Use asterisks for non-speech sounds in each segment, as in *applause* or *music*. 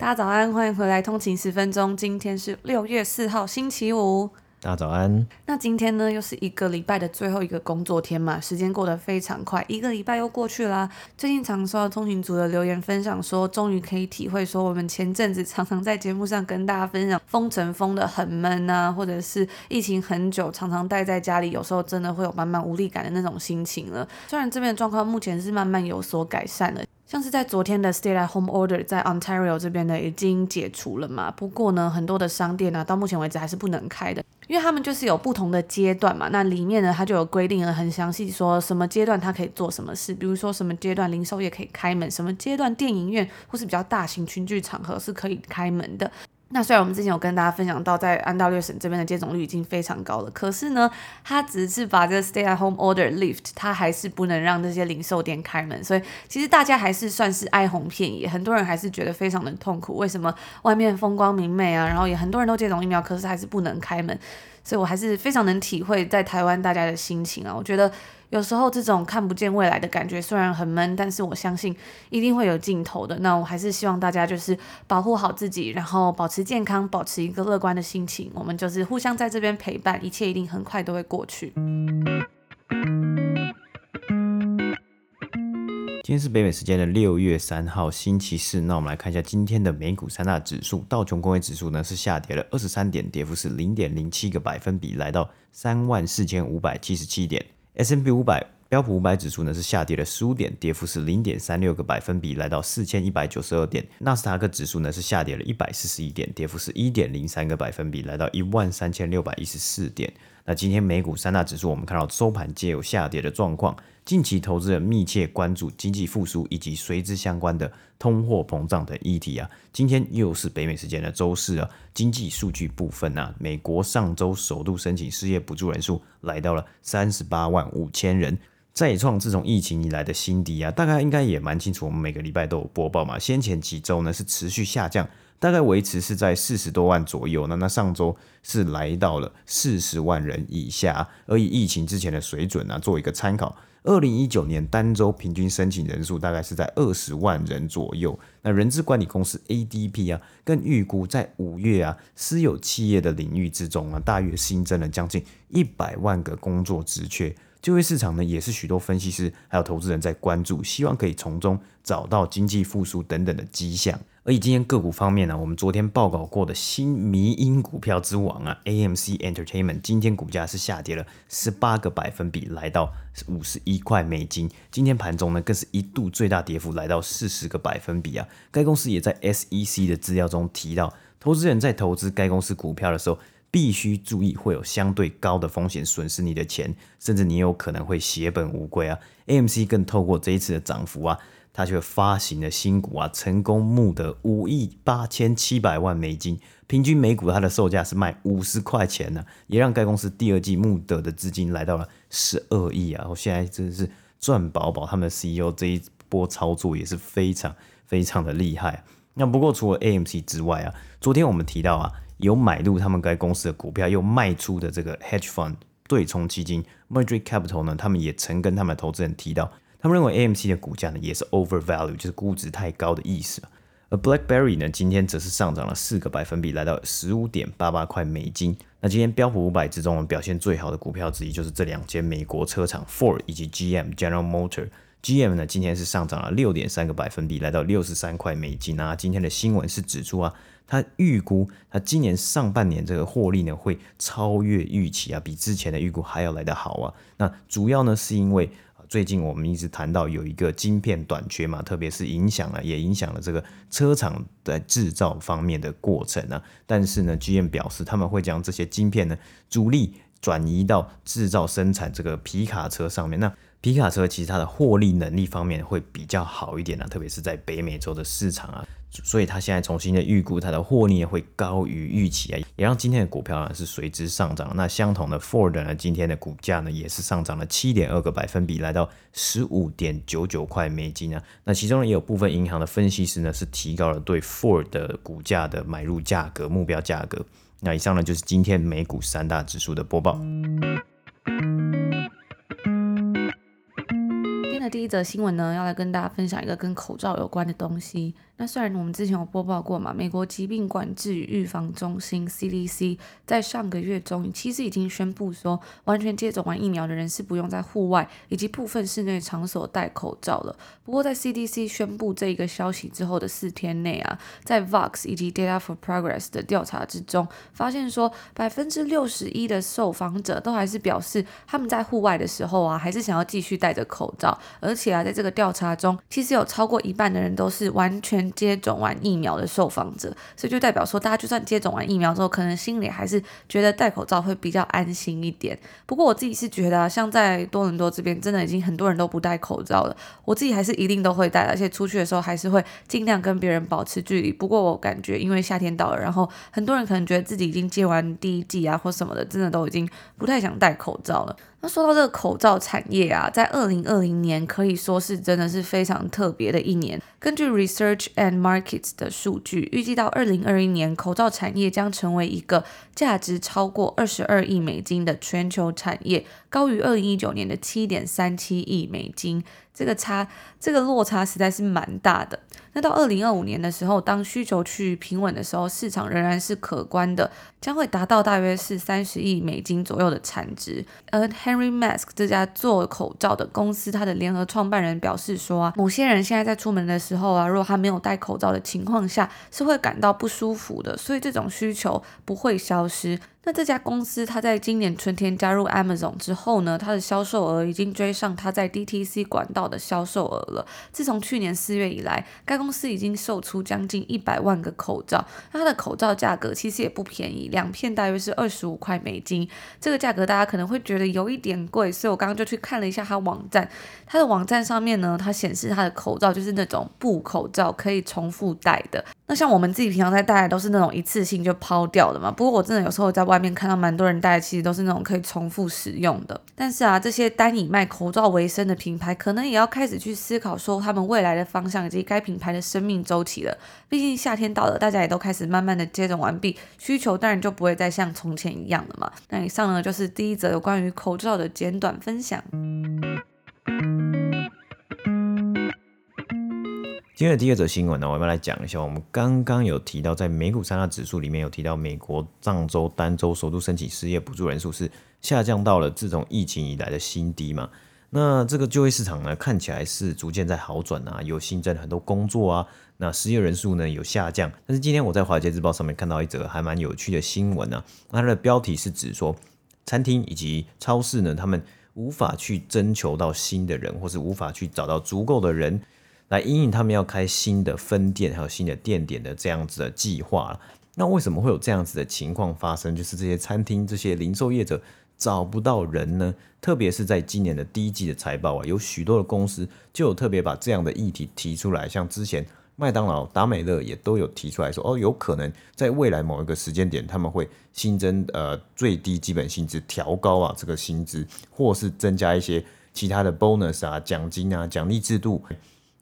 大家早安，欢迎回来通勤十分钟。今天是六月四号，星期五。大家早安。那今天呢，又是一个礼拜的最后一个工作天嘛，时间过得非常快，一个礼拜又过去啦。最近常收到通勤族的留言分享说，终于可以体会说，我们前阵子常常在节目上跟大家分享，封城封的很闷啊，或者是疫情很久，常常待在家里，有时候真的会有满满无力感的那种心情了。虽然这边的状况目前是慢慢有所改善了。像是在昨天的 Stay at Home Order 在 Ontario 这边呢已经解除了嘛，不过呢很多的商店呢到目前为止还是不能开的，因为他们就是有不同的阶段嘛，那里面呢它就有规定了很详细，说什么阶段它可以做什么事，比如说什么阶段零售业可以开门，什么阶段电影院或是比较大型群聚场合是可以开门的。那虽然我们之前有跟大家分享到，在安大略省这边的接种率已经非常高了，可是呢，他只是把这个 stay at home order lift，他还是不能让这些零售店开门，所以其实大家还是算是哀鸿遍野，很多人还是觉得非常的痛苦。为什么外面风光明媚啊，然后也很多人都接种疫苗，可是还是不能开门？所以我还是非常能体会在台湾大家的心情啊，我觉得。有时候这种看不见未来的感觉虽然很闷，但是我相信一定会有尽头的。那我还是希望大家就是保护好自己，然后保持健康，保持一个乐观的心情。我们就是互相在这边陪伴，一切一定很快都会过去。今天是北美时间的六月三号星期四，那我们来看一下今天的美股三大指数。道琼工业指数呢是下跌了二十三点，跌幅是零点零七个百分比，来到三万四千五百七十七点。S&P 五百标普五百指数呢是下跌了十五点，跌幅是零点三六个百分比，来到四千一百九十二点。纳斯达克指数呢是下跌了一百四十一点，跌幅是一点零三个百分比，来到一万三千六百一十四点。那今天美股三大指数，我们看到收盘皆有下跌的状况。近期投资人密切关注经济复苏以及随之相关的通货膨胀等议题啊。今天又是北美时间的周四啊，经济数据部分啊，美国上周首度申请失业补助人数来到了三十八万五千人，再创自从疫情以来的新低啊。大概应该也蛮清楚，我们每个礼拜都有播报嘛。先前几周呢是持续下降。大概维持是在四十多万左右，那那上周是来到了四十万人以下，而以疫情之前的水准呢，做一个参考，二零一九年单周平均申请人数大概是在二十万人左右。那人资管理公司 ADP 啊，更预估在五月啊，私有企业的领域之中啊，大约新增了将近一百万个工作职缺。就业市场呢，也是许多分析师还有投资人在关注，希望可以从中找到经济复苏等等的迹象。而今天个股方面呢，我们昨天报告过的新迷因股票之王啊，AMC Entertainment，今天股价是下跌了十八个百分比，来到五十一块美金。今天盘中呢，更是一度最大跌幅来到四十个百分比啊。该公司也在 SEC 的资料中提到，投资人在投资该公司股票的时候，必须注意会有相对高的风险损失你的钱，甚至你有可能会血本无归啊。AMC 更透过这一次的涨幅啊。他却发行了新股啊，成功募得五亿八千七百万美金，平均每股它的售价是卖五十块钱呢、啊，也让该公司第二季募得的资金来到了十二亿啊！我现在真的是赚饱饱，他们的 CEO 这一波操作也是非常非常的厉害。那不过除了 AMC 之外啊，昨天我们提到啊，有买入他们该公司的股票又卖出的这个 Hedge Fund 对冲基金 Merdrick Capital 呢，他们也曾跟他们的投资人提到。他们认为 AMC 的股价呢也是 overvalue，就是估值太高的意思。而 BlackBerry 呢今天则是上涨了四个百分比，来到十五点八八块美金。那今天标普五百之中表现最好的股票之一就是这两间美国车厂 Ford 以及 GM General Motor。GM 呢今天是上涨了六点三个百分比，来到六十三块美金啊。今天的新闻是指出啊，它预估它今年上半年这个获利呢会超越预期啊，比之前的预估还要来得好啊。那主要呢是因为。最近我们一直谈到有一个晶片短缺嘛，特别是影响了，也影响了这个车厂在制造方面的过程呢。但是呢，GM 表示他们会将这些晶片呢主力转移到制造生产这个皮卡车上面。那皮卡车其实它的获利能力方面会比较好一点呢，特别是在北美洲的市场啊。所以它现在重新的预估它的获利会高于预期啊，也让今天的股票呢是随之上涨。那相同的 Ford 呢，今天的股价呢也是上涨了七点二个百分比，来到十五点九九块美金啊。那其中呢也有部分银行的分析师呢是提高了对 Ford 的股价的买入价格目标价格。那以上呢就是今天美股三大指数的播报。今天的第一则新闻呢，要来跟大家分享一个跟口罩有关的东西。那虽然我们之前有播报过嘛，美国疾病管制与预防中心 CDC 在上个月中其实已经宣布说，完全接种完疫苗的人是不用在户外以及部分室内场所戴口罩了。不过在 CDC 宣布这一个消息之后的四天内啊，在 Vox 以及 Data for Progress 的调查之中，发现说百分之六十一的受访者都还是表示他们在户外的时候啊，还是想要继续戴着口罩。而且啊，在这个调查中，其实有超过一半的人都是完全接种完疫苗的受访者，所以就代表说，大家就算接种完疫苗之后，可能心里还是觉得戴口罩会比较安心一点。不过我自己是觉得啊，像在多伦多这边，真的已经很多人都不戴口罩了。我自己还是一定都会戴，而且出去的时候还是会尽量跟别人保持距离。不过我感觉，因为夏天到了，然后很多人可能觉得自己已经接完第一剂啊或什么的，真的都已经不太想戴口罩了。那说到这个口罩产业啊，在二零二零年可以说是真的是非常特别的一年。根据 Research and Markets 的数据，预计到二零二一年，口罩产业将成为一个价值超过二十二亿美金的全球产业，高于二零一九年的七点三七亿美金。这个差，这个落差实在是蛮大的。那到二零二五年的时候，当需求趋于平稳的时候，市场仍然是可观的，将会达到大约是三十亿美金左右的产值。而 Henry Mask 这家做口罩的公司，它的联合创办人表示说啊，某些人现在在出门的时候啊，如果他没有戴口罩的情况下，是会感到不舒服的，所以这种需求不会消失。那这家公司，它在今年春天加入 Amazon 之后呢，它的销售额已经追上它在 DTC 管道的销售额了。自从去年四月以来，该公司已经售出将近一百万个口罩。那它的口罩价格其实也不便宜，两片大约是二十五块美金。这个价格大家可能会觉得有一点贵，所以我刚刚就去看了一下它网站。它的网站上面呢，它显示它的口罩就是那种布口罩，可以重复戴的。那像我们自己平常在戴的都是那种一次性就抛掉的嘛。不过我真的有时候在外面看到蛮多人戴的，其实都是那种可以重复使用的。但是啊，这些单以卖口罩为生的品牌，可能也要开始去思考说他们未来的方向以及该品牌的生命周期了。毕竟夏天到了，大家也都开始慢慢的接种完毕，需求当然就不会再像从前一样了嘛。那以上呢，就是第一则有关于口罩的简短分享。今天的第二则新闻呢，我们来讲一下。我们刚刚有提到，在美股三大指数里面有提到，美国上周单周首度申请失业补助人数是下降到了自从疫情以来的新低嘛。那这个就业市场呢，看起来是逐渐在好转啊，有新增很多工作啊。那失业人数呢有下降，但是今天我在华尔街日报上面看到一则还蛮有趣的新闻啊。那它的标题是指说，餐厅以及超市呢，他们无法去征求到新的人，或是无法去找到足够的人。来因应他们要开新的分店，还有新的店点的这样子的计划。那为什么会有这样子的情况发生？就是这些餐厅、这些零售业者找不到人呢？特别是在今年的第一季的财报啊，有许多的公司就有特别把这样的议题提出来，像之前麦当劳、达美乐也都有提出来说，哦，有可能在未来某一个时间点，他们会新增呃最低基本薪资，调高啊这个薪资，或是增加一些其他的 bonus 啊、奖金啊、奖励制度。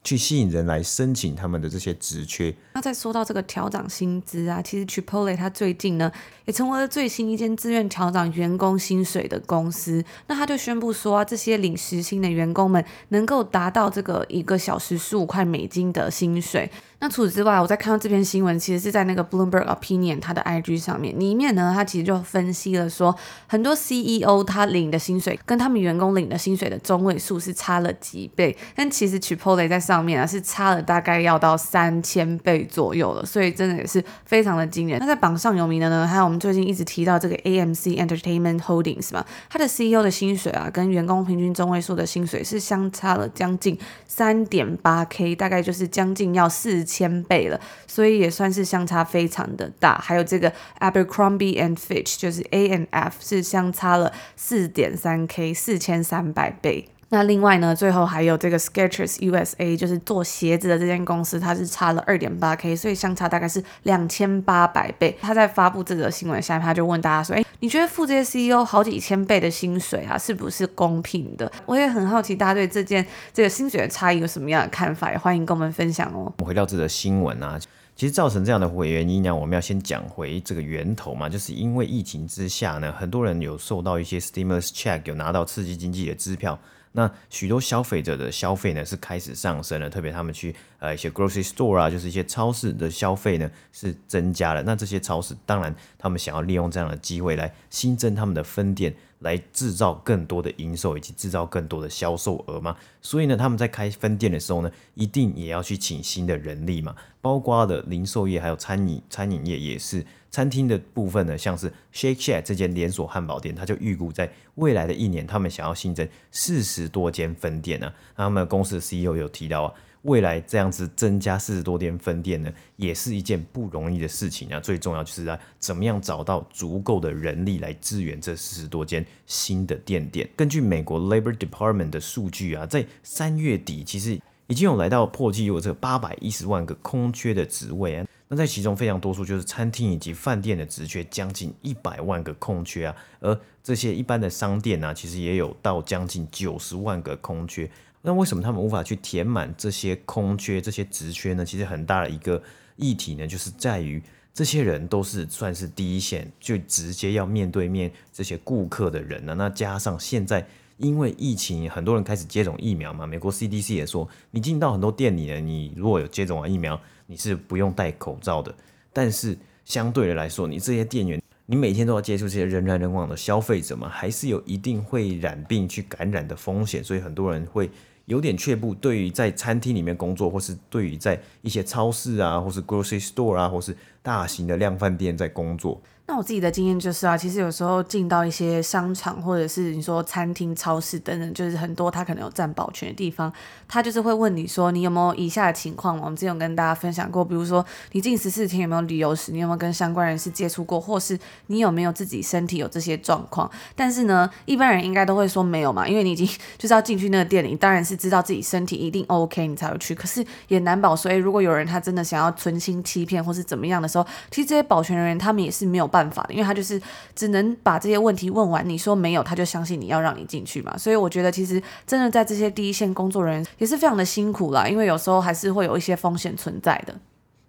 去吸引人来申请他们的这些职缺。那再说到这个调涨薪资啊，其实 Chipotle 它最近呢也成为了最新一间自愿调涨员工薪水的公司。那他就宣布说啊，这些领时薪的员工们能够达到这个一个小时十五块美金的薪水。那除此之外，我在看到这篇新闻，其实是在那个 Bloomberg Opinion 它的 IG 上面，里面呢，它其实就分析了说，很多 CEO 他领的薪水跟他们员工领的薪水的中位数是差了几倍，但其实 Chipotle 在上面啊是差了大概要到三千倍左右了，所以真的也是非常的惊人。那在榜上有名的呢，还有我们最近一直提到这个 AMC Entertainment Holdings 嘛，它的 CEO 的薪水啊，跟员工平均中位数的薪水是相差了将近三点八 K，大概就是将近要四。千倍了，所以也算是相差非常的大。还有这个 Abercrombie and Fitch，就是 A and F 是相差了四点三 K，四千三百倍。那另外呢，最后还有这个 Skechers USA，就是做鞋子的这间公司，它是差了二点八 K，所以相差大概是两千八百倍。他在发布这则新闻下面，他就问大家说：“哎，你觉得付这些 CEO 好几千倍的薪水啊，是不是公平的？”我也很好奇，大家对这件这个薪水的差异有什么样的看法？也欢迎跟我们分享哦。我回到这个新闻啊，其实造成这样的原因呢，我们要先讲回这个源头嘛，就是因为疫情之下呢，很多人有受到一些 stimulus check，有拿到刺激经济的支票。那许多消费者的消费呢是开始上升了，特别他们去呃一些 grocery store 啊，就是一些超市的消费呢是增加了。那这些超市当然他们想要利用这样的机会来新增他们的分店，来制造更多的营收以及制造更多的销售额嘛。所以呢，他们在开分店的时候呢，一定也要去请新的人力嘛，包括的零售业还有餐饮餐饮业也是。餐厅的部分呢，像是 Shake Shack 这间连锁汉堡店，他就预估在未来的一年，他们想要新增四十多间分店呢、啊。他们公司的 CEO 有提到啊，未来这样子增加四十多间分店呢，也是一件不容易的事情啊。最重要就是在怎么样找到足够的人力来支援这四十多间新的店店。根据美国 Labor Department 的数据啊，在三月底其实已经有来到破纪录这八百一十万个空缺的职位啊。那在其中非常多数就是餐厅以及饭店的职缺，将近一百万个空缺啊，而这些一般的商店呢、其实也有到将近九十万个空缺。那为什么他们无法去填满这些空缺、这些职缺呢？其实很大的一个议题呢，就是在于这些人都是算是第一线，就直接要面对面这些顾客的人呢。那加上现在因为疫情，很多人开始接种疫苗嘛，美国 CDC 也说，你进到很多店里呢，你如果有接种完疫苗，你是不用戴口罩的，但是相对的来说，你这些店员，你每天都要接触这些人来人往的消费者嘛，还是有一定会染病去感染的风险，所以很多人会有点却步。对于在餐厅里面工作，或是对于在一些超市啊，或是 grocery store 啊，或是大型的量贩店在工作。那我自己的经验就是啊，其实有时候进到一些商场或者是你说餐厅、超市等等，就是很多他可能有占保全的地方，他就是会问你说你有没有以下的情况。我们之前有跟大家分享过，比如说你近十四天有没有旅游史，你有没有跟相关人士接触过，或是你有没有自己身体有这些状况。但是呢，一般人应该都会说没有嘛，因为你已经 *laughs* 就是要进去那个店里，当然是知道自己身体一定 OK 你才会去。可是也难保，所以如果有人他真的想要存心欺骗或是怎么样的时候，其实这些保全人员他们也是没有办法。办法，因为他就是只能把这些问题问完，你说没有，他就相信你要让你进去嘛。所以我觉得其实真的在这些第一线工作人员也是非常的辛苦啦，因为有时候还是会有一些风险存在的。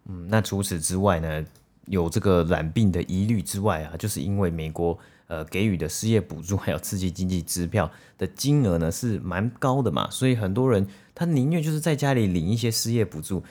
嗯，那除此之外呢，有这个染病的疑虑之外啊，就是因为美国呃给予的失业补助还有刺激经济支票的金额呢是蛮高的嘛，所以很多人他宁愿就是在家里领一些失业补助。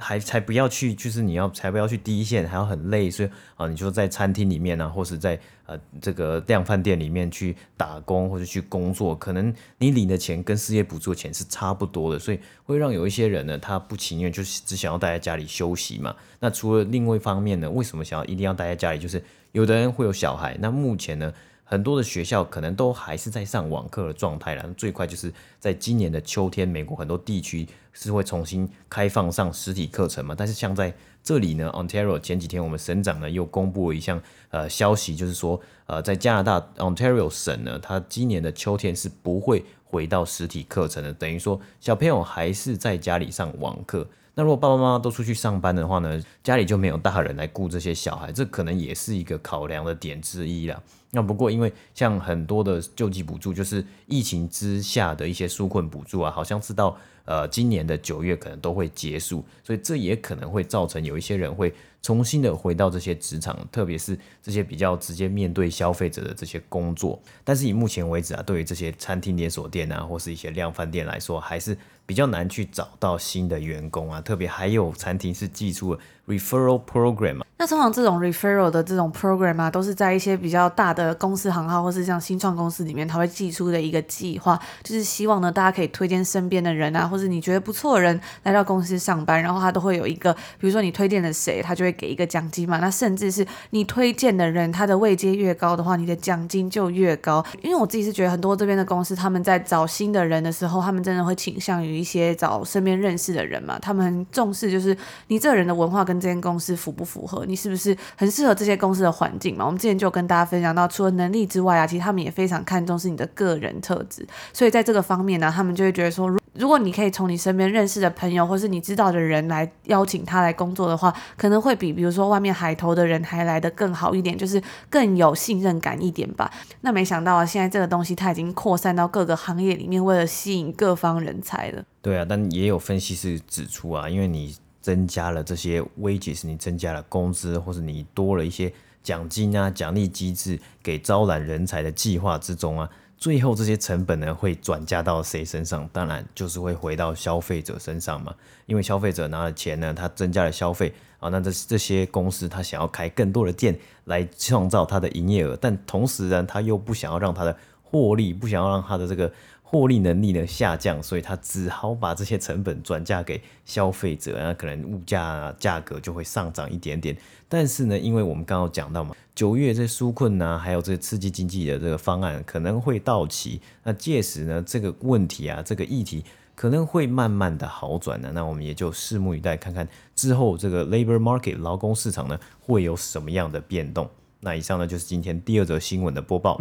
还才不要去，就是你要才不要去第一线，还要很累，所以啊，你就在餐厅里面啊，或是在呃这个量贩店里面去打工或者去工作，可能你领的钱跟失业补助的钱是差不多的，所以会让有一些人呢，他不情愿，就是只想要待在家里休息嘛。那除了另外一方面呢，为什么想要一定要待在家里？就是有的人会有小孩，那目前呢，很多的学校可能都还是在上网课的状态啦，最快就是在今年的秋天，美国很多地区是会重新开放上实体课程嘛。但是像在这里呢，Ontario 前几天我们省长呢又公布了一项呃消息，就是说呃在加拿大 Ontario 省呢，它今年的秋天是不会回到实体课程的，等于说小朋友还是在家里上网课。那如果爸爸妈妈都出去上班的话呢，家里就没有大人来顾这些小孩，这可能也是一个考量的点之一啦。那不过，因为像很多的救济补助，就是疫情之下的一些纾困补助啊，好像是到呃今年的九月可能都会结束，所以这也可能会造成有一些人会重新的回到这些职场，特别是这些比较直接面对消费者的这些工作。但是以目前为止啊，对于这些餐厅连锁店啊，或是一些量贩店来说，还是比较难去找到新的员工啊，特别还有餐厅是寄出了 referral program 啊。那通常这种 referral 的这种 program 啊，都是在一些比较大的公司行号，或是像新创公司里面，他会寄出的一个计划，就是希望呢，大家可以推荐身边的人啊，或是你觉得不错的人来到公司上班，然后他都会有一个，比如说你推荐了谁，他就会给一个奖金嘛。那甚至是你推荐的人，他的位阶越高的话，你的奖金就越高。因为我自己是觉得很多这边的公司，他们在找新的人的时候，他们真的会倾向于一些找身边认识的人嘛，他们很重视就是你这个人的文化跟这间公司符不符合，你是不是很适合这些公司的环境嘛？我们之前就跟大家分享到，除了能力之外啊，其实他们也非常看重是你的个人特质。所以在这个方面呢，他们就会觉得说，如果你可以从你身边认识的朋友，或是你知道的人来邀请他来工作的话，可能会比比如说外面海投的人还来得更好一点，就是更有信任感一点吧。那没想到啊，现在这个东西它已经扩散到各个行业里面，为了吸引各方人才了。对啊，但也有分析师指出啊，因为你增加了这些 wages，你增加了工资，或是你多了一些奖金啊、奖励机制给招揽人才的计划之中啊。最后这些成本呢，会转嫁到谁身上？当然就是会回到消费者身上嘛。因为消费者拿了钱呢，他增加了消费啊，那这这些公司他想要开更多的店来创造他的营业额，但同时呢，他又不想要让他的获利，不想要让他的这个。获利能力呢下降，所以他只好把这些成本转嫁给消费者，那可能物价价格就会上涨一点点。但是呢，因为我们刚刚讲到嘛，九月这纾困呐，还有这刺激经济的这个方案可能会到期，那届时呢，这个问题啊，这个议题可能会慢慢的好转的。那我们也就拭目以待，看看之后这个 labor market 劳工市场呢会有什么样的变动。那以上呢就是今天第二则新闻的播报。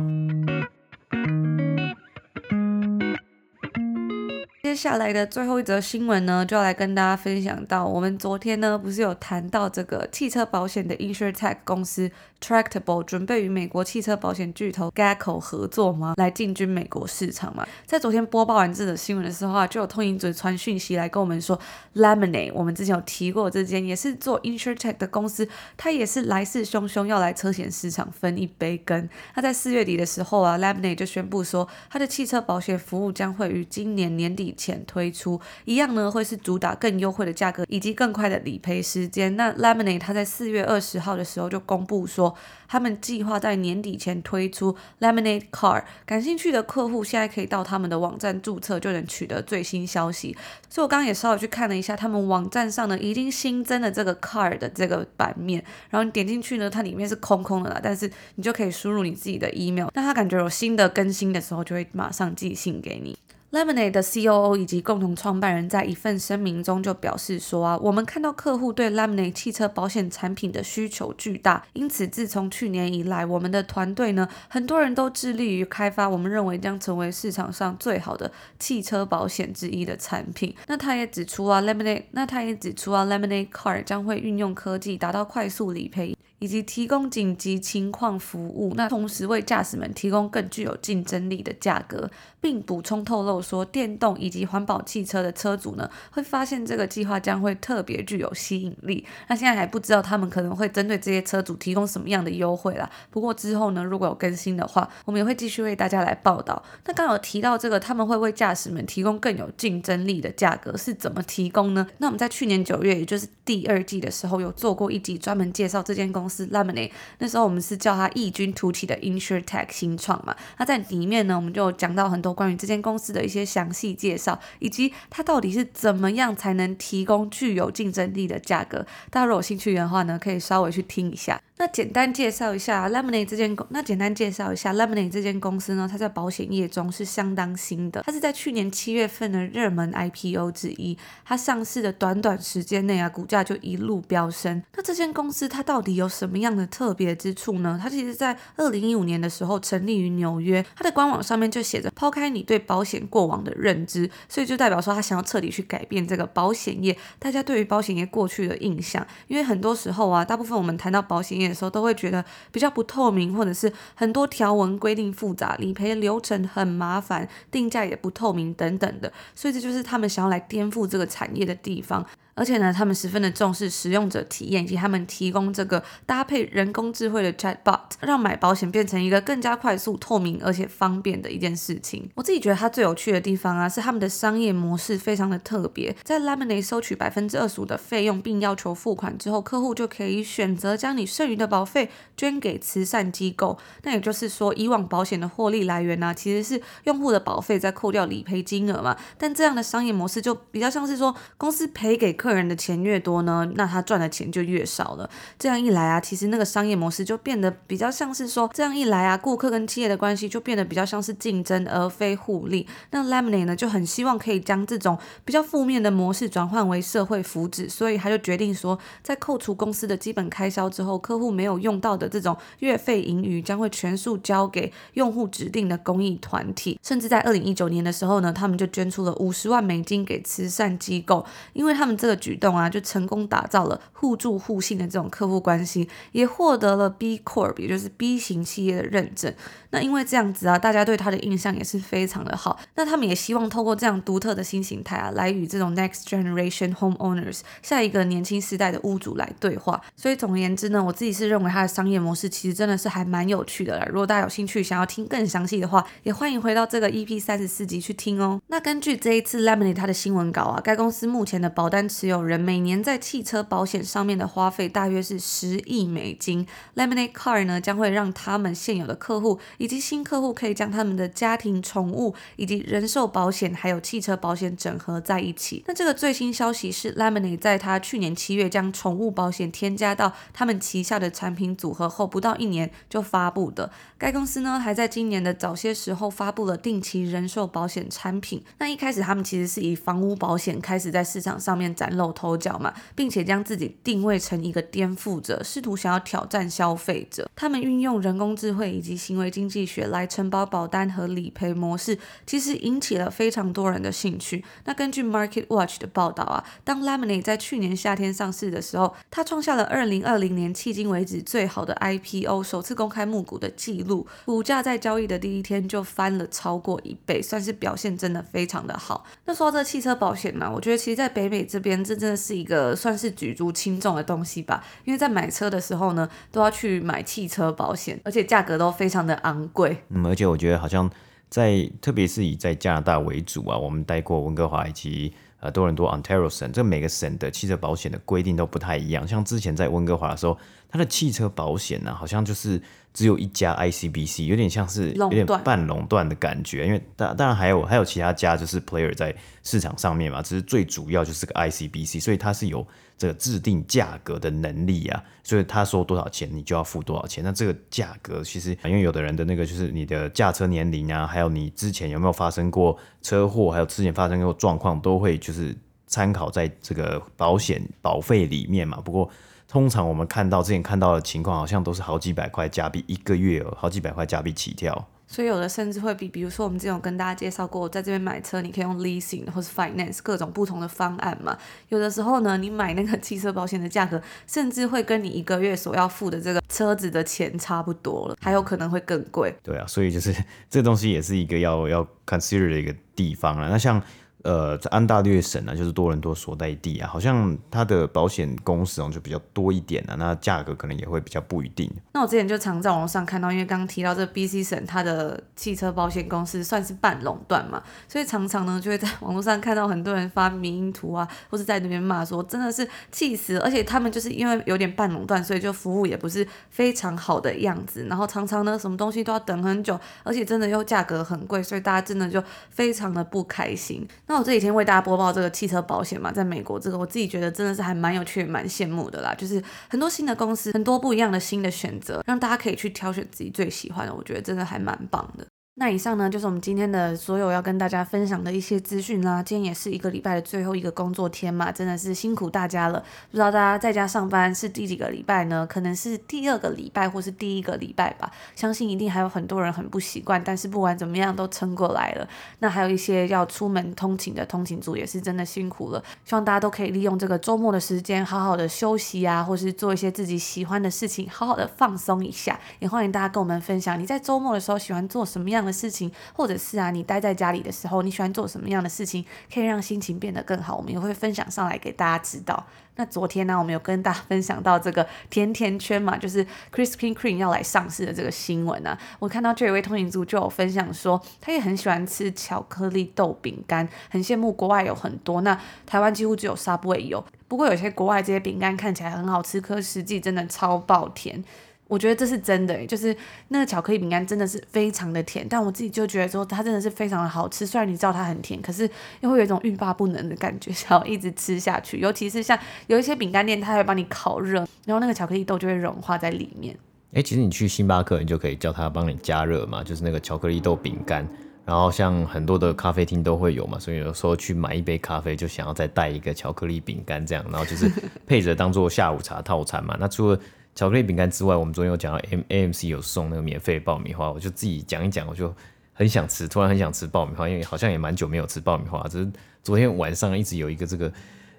接下来的最后一则新闻呢，就要来跟大家分享到，我们昨天呢不是有谈到这个汽车保险的 InsurTech 公司 Tractable 准备与美国汽车保险巨头 GEICO 合作吗？来进军美国市场嘛？在昨天播报完这则新闻的时候啊，就有通勤族传讯息来跟我们说，Lemonade 我们之前有提过这间也是做 InsurTech 的公司，它也是来势汹汹要来车险市场分一杯羹。那在四月底的时候啊，Lemonade 就宣布说，它的汽车保险服务将会于今年年底前推出，一样呢会是主打更优惠的价格以及更快的理赔时间。那 Lemonade 它在四月二十号的时候就公布说，他们计划在年底前推出 Lemonade Car，感兴趣的客户现在可以到他们的网站注册，就能取得最新消息。所以我刚刚也稍微去看了一下，他们网站上呢已经新增了这个 Car 的这个版面，然后你点进去呢，它里面是空空的啦，但是你就可以输入你自己的 email，那他感觉有新的更新的时候，就会马上寄信给你。Lemonade 的 COO 以及共同创办人在一份声明中就表示说啊，我们看到客户对 Lemonade 汽车保险产品的需求巨大，因此自从去年以来，我们的团队呢，很多人都致力于开发我们认为将成为市场上最好的汽车保险之一的产品。那他也指出啊，Lemonade，那他也指出啊，Lemonade Car 将会运用科技，达到快速理赔。以及提供紧急情况服务，那同时为驾驶们提供更具有竞争力的价格，并补充透露说，电动以及环保汽车的车主呢，会发现这个计划将会特别具有吸引力。那现在还不知道他们可能会针对这些车主提供什么样的优惠啦。不过之后呢，如果有更新的话，我们也会继续为大家来报道。那刚有提到这个，他们会为驾驶们提供更有竞争力的价格，是怎么提供呢？那我们在去年九月，也就是第二季的时候，有做过一集专门介绍这间公。是 Lemonade，那时候我们是叫它异军突起的 InsureTech 新创嘛。那在里面呢，我们就讲到很多关于这间公司的一些详细介绍，以及它到底是怎么样才能提供具有竞争力的价格。大家如果有兴趣的话呢，可以稍微去听一下。那简单介绍一下 Lemonade 这间公，那简单介绍一下 Lemonade 这间公司呢，它在保险业中是相当新的，它是在去年七月份的热门 IPO 之一，它上市的短短时间内啊，股价就一路飙升。那这间公司它到底有什么样的特别之处呢？它其实在二零一五年的时候成立于纽约，它的官网上面就写着抛开你对保险过往的认知，所以就代表说它想要彻底去改变这个保险业，大家对于保险业过去的印象，因为很多时候啊，大部分我们谈到保险业。的时候都会觉得比较不透明，或者是很多条文规定复杂，理赔流程很麻烦，定价也不透明等等的，所以这就是他们想要来颠覆这个产业的地方。而且呢，他们十分的重视使用者体验，以及他们提供这个搭配人工智慧的 Chatbot，让买保险变成一个更加快速、透明而且方便的一件事情。我自己觉得它最有趣的地方啊，是他们的商业模式非常的特别。在 Lemonade 收取百分之二十五的费用，并要求付款之后，客户就可以选择将你剩余的保费捐给慈善机构。那也就是说，以往保险的获利来源呢、其实是用户的保费再扣掉理赔金额嘛。但这样的商业模式就比较像是说，公司赔给客客人的钱越多呢，那他赚的钱就越少了。这样一来啊，其实那个商业模式就变得比较像是说，这样一来啊，顾客跟企业的关系就变得比较像是竞争而非互利。那 Lemonade 呢就很希望可以将这种比较负面的模式转换为社会福祉，所以他就决定说，在扣除公司的基本开销之后，客户没有用到的这种月费盈余将会全数交给用户指定的公益团体。甚至在二零一九年的时候呢，他们就捐出了五十万美金给慈善机构，因为他们这个举动啊，就成功打造了互助互信的这种客户关系，也获得了 B Corp，也就是 B 型企业的认证。那因为这样子啊，大家对他的印象也是非常的好。那他们也希望透过这样独特的新形态啊，来与这种 Next Generation Homeowners 下一个年轻世代的屋主来对话。所以总而言之呢，我自己是认为他的商业模式其实真的是还蛮有趣的啦。如果大家有兴趣想要听更详细的话，也欢迎回到这个 EP 三十四集去听哦。那根据这一次 Lemonade 他的新闻稿啊，该公司目前的保单持有人每年在汽车保险上面的花费大约是十亿美金。Lemonade Car 呢将会让他们现有的客户以及新客户可以将他们的家庭、宠物以及人寿保险还有汽车保险整合在一起。那这个最新消息是 Lemonade 在他去年七月将宠物保险添加到他们旗下的产品组合后不到一年就发布的。该公司呢还在今年的早些时候发布了定期人寿保险产品。那一开始他们其实是以房屋保险开始在市场上面展露头角嘛，并且将自己定位成一个颠覆者，试图想要挑战消费者。他们运用人工智慧以及行为经济学来承包保单和理赔模式，其实引起了非常多人的兴趣。那根据 Market Watch 的报道啊，当 Lemonade 在去年夏天上市的时候，它创下了2020年迄今为止最好的 IPO，首次公开募股的记录，股价在交易的第一天就翻了超过一倍，算是表现真的非常的好。那说到这汽车保险呢，我觉得其实在北美这边，这真的是一个算是举足轻重的东西吧，因为在买车的时候呢，都要去买汽车保险，而且价格都非常的昂贵。那嗯，而且我觉得好像在，特别是以在加拿大为主啊，我们待过温哥华以及呃多伦多 Ontario 省，这每个省的汽车保险的规定都不太一样。像之前在温哥华的时候，它的汽车保险呢，好像就是。只有一家 ICBC，有点像是有点半垄断的感觉，因为当当然还有还有其他家就是 player 在市场上面嘛，只是最主要就是个 ICBC，所以它是有这个制定价格的能力啊，所以他说多少钱你就要付多少钱。那这个价格其实因为有的人的那个就是你的驾车年龄啊，还有你之前有没有发生过车祸，还有之前发生过状况，都会就是参考在这个保险保费里面嘛。不过。通常我们看到之前看到的情况，好像都是好几百块加币一个月哦，好几百块加币起跳。所以有的甚至会比，比如说我们之前有跟大家介绍过，在这边买车你可以用 leasing 或是 finance 各种不同的方案嘛。有的时候呢，你买那个汽车保险的价格，甚至会跟你一个月所要付的这个车子的钱差不多了，还有可能会更贵。对啊，所以就是 *laughs* 这东西也是一个要要 consider 的一个地方了。那像。呃，在安大略省呢，就是多伦多所在地啊，好像它的保险公司哦就比较多一点啊，那价格可能也会比较不一定。那我之前就常在网络上看到，因为刚刚提到这 BC 省它的汽车保险公司算是半垄断嘛，所以常常呢就会在网络上看到很多人发迷因图啊，或是在那边骂说真的是气死，而且他们就是因为有点半垄断，所以就服务也不是非常好的样子，然后常常呢什么东西都要等很久，而且真的又价格很贵，所以大家真的就非常的不开心。那我这几天为大家播报这个汽车保险嘛，在美国这个我自己觉得真的是还蛮有趣、蛮羡慕的啦。就是很多新的公司，很多不一样的新的选择，让大家可以去挑选自己最喜欢的，我觉得真的还蛮棒的。那以上呢，就是我们今天的所有要跟大家分享的一些资讯啦。今天也是一个礼拜的最后一个工作天嘛，真的是辛苦大家了。不知道大家在家上班是第几个礼拜呢？可能是第二个礼拜或是第一个礼拜吧。相信一定还有很多人很不习惯，但是不管怎么样都撑过来了。那还有一些要出门通勤的通勤族也是真的辛苦了。希望大家都可以利用这个周末的时间，好好的休息啊，或是做一些自己喜欢的事情，好好的放松一下。也欢迎大家跟我们分享你在周末的时候喜欢做什么样的事情，或者是啊，你待在家里的时候，你喜欢做什么样的事情，可以让心情变得更好？我们也会分享上来给大家知道。那昨天呢，我们有跟大家 *laughs* 分享到这个甜甜圈嘛，就是 Krispy Kreme 要来上市的这个新闻啊。我看到这一位通勤族就有分享说，他也很喜欢吃巧克力豆饼干，很羡慕国外有很多，那台湾几乎只有 Subway 有。不过有些国外这些饼干看起来很好吃，可实际真的超爆甜。我觉得这是真的、就是那个巧克力饼干真的是非常的甜，但我自己就觉得说它真的是非常的好吃。虽然你知道它很甜，可是又会有一种欲罢不能的感觉，想要一直吃下去。尤其是像有一些饼干店，它会帮你烤热，然后那个巧克力豆就会融化在里面。哎、其实你去星巴克，你就可以叫他帮你加热嘛，就是那个巧克力豆饼干。然后像很多的咖啡厅都会有嘛，所以有时候去买一杯咖啡，就想要再带一个巧克力饼干这样，然后就是配着当做下午茶套餐嘛。那除了巧克力饼干之外，我们昨天有讲到 M AMC 有送那个免费爆米花，我就自己讲一讲，我就很想吃，突然很想吃爆米花，因为好像也蛮久没有吃爆米花，只是昨天晚上一直有一个这个，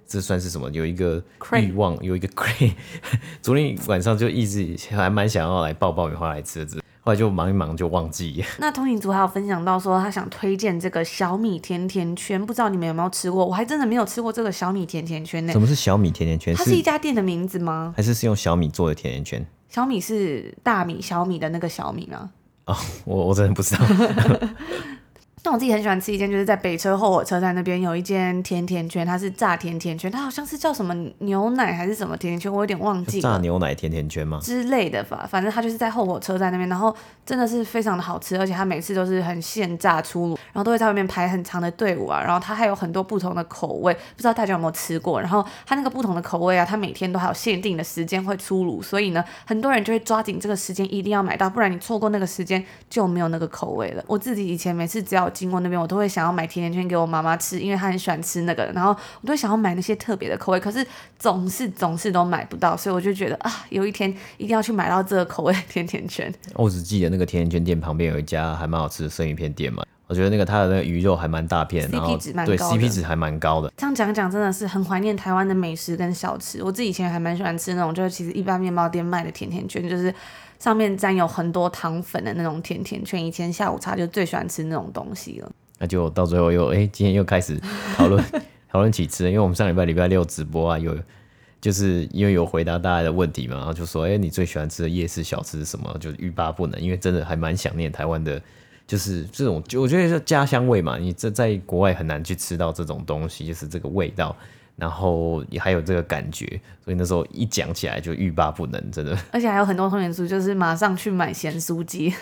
这算是什么？有一个欲望，有一个 crave，*laughs* 昨天晚上就一直还蛮想要来爆爆米花来吃的。后来就忙一忙就忘记。*laughs* 那通勤族还有分享到说他想推荐这个小米甜甜圈，不知道你们有没有吃过？我还真的没有吃过这个小米甜甜圈呢。什么是小米甜甜圈？它是一家店的名字吗？还是是用小米做的甜甜圈？小米是大米小米的那个小米吗？哦，我我真的不知道。*laughs* 但我自己很喜欢吃一间，就是在北车后火车站那边有一间甜甜圈，它是炸甜甜圈，它好像是叫什么牛奶还是什么甜甜圈，我有点忘记。炸牛奶甜甜圈吗？之类的吧，反正它就是在后火车站那边，然后真的是非常的好吃，而且它每次都是很现炸出炉，然后都会在外面排很长的队伍啊，然后它还有很多不同的口味，不知道大家有没有吃过？然后它那个不同的口味啊，它每天都还有限定的时间会出炉，所以呢，很多人就会抓紧这个时间一定要买到，不然你错过那个时间就没有那个口味了。我自己以前每次只要经过那边，我都会。想要买甜甜圈给我妈妈吃，因为她很喜欢吃那个。然后我都想要买那些特别的口味，可是总是总是都买不到，所以我就觉得啊，有一天一定要去买到这个口味的甜甜圈。*laughs* 我只记得那个甜甜圈店旁边有一家还蛮好吃的生鱼片店嘛，我觉得那个它的那个鱼肉还蛮大片，然后。对，CP 值还蛮高的。这样讲讲真的是很怀念台湾的美食跟小吃。我自己以前还蛮喜欢吃那种，就是其实一般面包店卖的甜甜圈，就是上面沾有很多糖粉的那种甜甜圈。以前下午茶就最喜欢吃那种东西了。那就到最后又哎、今天又开始讨论 *laughs* 讨论起吃，因为我们上礼拜礼拜六直播啊，有就是因为有回答大家的问题嘛，然后就说哎、你最喜欢吃的夜市小吃是什么？就欲罢不能，因为真的还蛮想念台湾的，就是这种就我觉得是家乡味嘛，你这在国外很难去吃到这种东西，就是这个味道，然后也还有这个感觉，所以那时候一讲起来就欲罢不能，真的。而且还有很多同学书，就是马上去买咸酥鸡。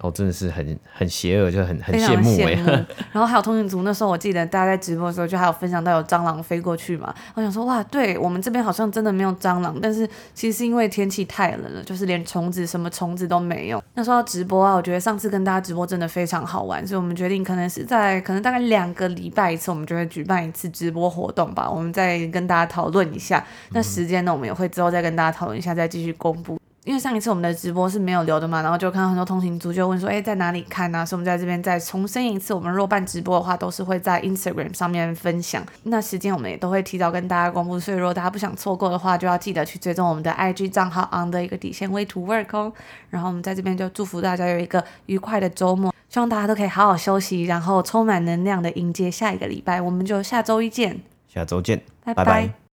哦，真的是很很邪恶，就很很羡慕哎。*laughs* 然后还有通讯组，那时候我记得大家在直播的时候，就还有分享到有蟑螂飞过去嘛。我想说，哇，对我们这边好像真的没有蟑螂，但是其实是因为天气太冷了，就是连虫子什么虫子都没有。那时候直播啊，我觉得上次跟大家直播真的非常好玩，所以我们决定可能是在可能大概两个礼拜一次，我们就会举办一次直播活动吧。我们再跟大家讨论一下，那时间呢，我们也会之后再跟大家讨论一下，再继续公布。因为上一次我们的直播是没有留的嘛，然后就看到很多通勤族就问说，哎，在哪里看啊？所以我们在这边再重申一次，我们若办直播的话，都是会在 Instagram 上面分享，那时间我们也都会提早跟大家公布，所以如果大家不想错过的话，就要记得去追踪我们的 IG 账号 on 的一个底线 way to work 哦。然后我们在这边就祝福大家有一个愉快的周末，希望大家都可以好好休息，然后充满能量的迎接下一个礼拜。我们就下周一见，下周见，拜拜。拜拜。